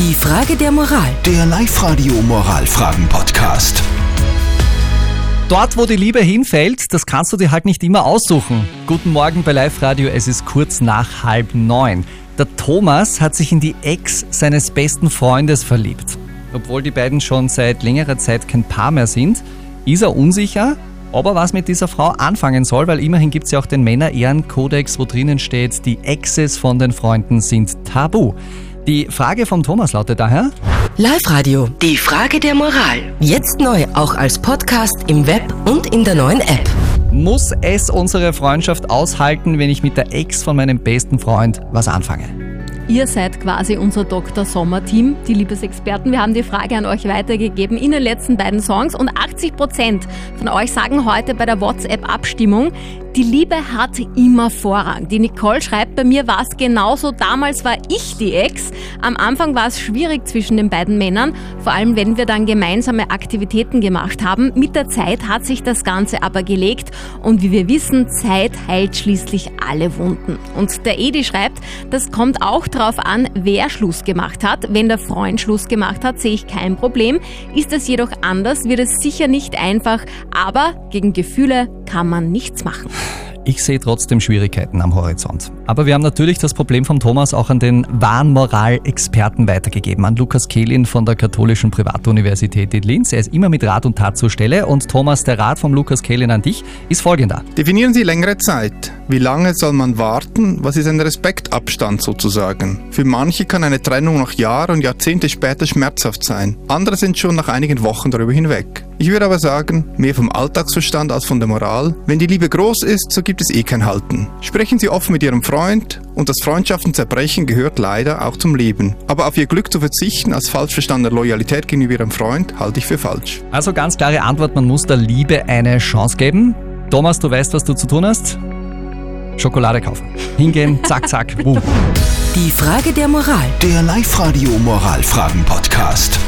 Die Frage der Moral. Der Live-Radio Moralfragen-Podcast. Dort, wo die Liebe hinfällt, das kannst du dir halt nicht immer aussuchen. Guten Morgen bei Live Radio, es ist kurz nach halb neun. Der Thomas hat sich in die Ex seines besten Freundes verliebt. Obwohl die beiden schon seit längerer Zeit kein Paar mehr sind, ist er unsicher, ob er was mit dieser Frau anfangen soll, weil immerhin gibt es ja auch den Männer-Ehren-Kodex, wo drinnen steht, die Exes von den Freunden sind tabu. Die Frage vom Thomas lautet daher, Live-Radio. Die Frage der Moral. Jetzt neu, auch als Podcast im Web und in der neuen App. muss es unsere Freundschaft aushalten, wenn ich mit der Ex von meinem besten Freund was anfange? Ihr seid quasi unser Dr. Sommer-Team, die Liebesexperten. Wir haben die Frage an euch weitergegeben in den letzten beiden Songs und 80 Prozent von euch sagen heute bei der WhatsApp-Abstimmung, die Liebe hat immer Vorrang. Die Nicole schreibt, bei mir war es genauso. Damals war ich die Ex. Am Anfang war es schwierig zwischen den beiden Männern, vor allem wenn wir dann gemeinsame Aktivitäten gemacht haben. Mit der Zeit hat sich das Ganze aber gelegt und wie wir wissen, Zeit heilt schließlich alle Wunden. Und der Edi schreibt, das kommt auch drauf an, wer Schluss gemacht hat. Wenn der Freund Schluss gemacht hat, sehe ich kein Problem. Ist es jedoch anders, wird es sicher nicht einfach, aber gegen Gefühle kann man nichts machen. Ich sehe trotzdem Schwierigkeiten am Horizont. Aber wir haben natürlich das Problem vom Thomas auch an den wahren Moralexperten weitergegeben, an Lukas Kehlin von der Katholischen Privatuniversität in Linz. Er ist immer mit Rat und Tat zur Stelle. Und Thomas, der Rat vom Lukas Kehlin an dich ist folgender. Definieren Sie längere Zeit. Wie lange soll man warten? Was ist ein Respektabstand sozusagen? Für manche kann eine Trennung noch Jahre und Jahrzehnte später schmerzhaft sein. Andere sind schon nach einigen Wochen darüber hinweg. Ich würde aber sagen, mehr vom Alltagsverstand als von der Moral. Wenn die Liebe groß ist, so gibt es eh kein Halten. Sprechen Sie offen mit Ihrem Freund und das Freundschaften zerbrechen gehört leider auch zum Leben. Aber auf Ihr Glück zu verzichten als falsch verstandene Loyalität gegenüber Ihrem Freund halte ich für falsch. Also ganz klare Antwort, man muss der Liebe eine Chance geben. Thomas, du weißt, was du zu tun hast? Schokolade kaufen. Hingehen, zack, zack, wuh. Die Frage der Moral. Der Live-Radio Moralfragen-Podcast.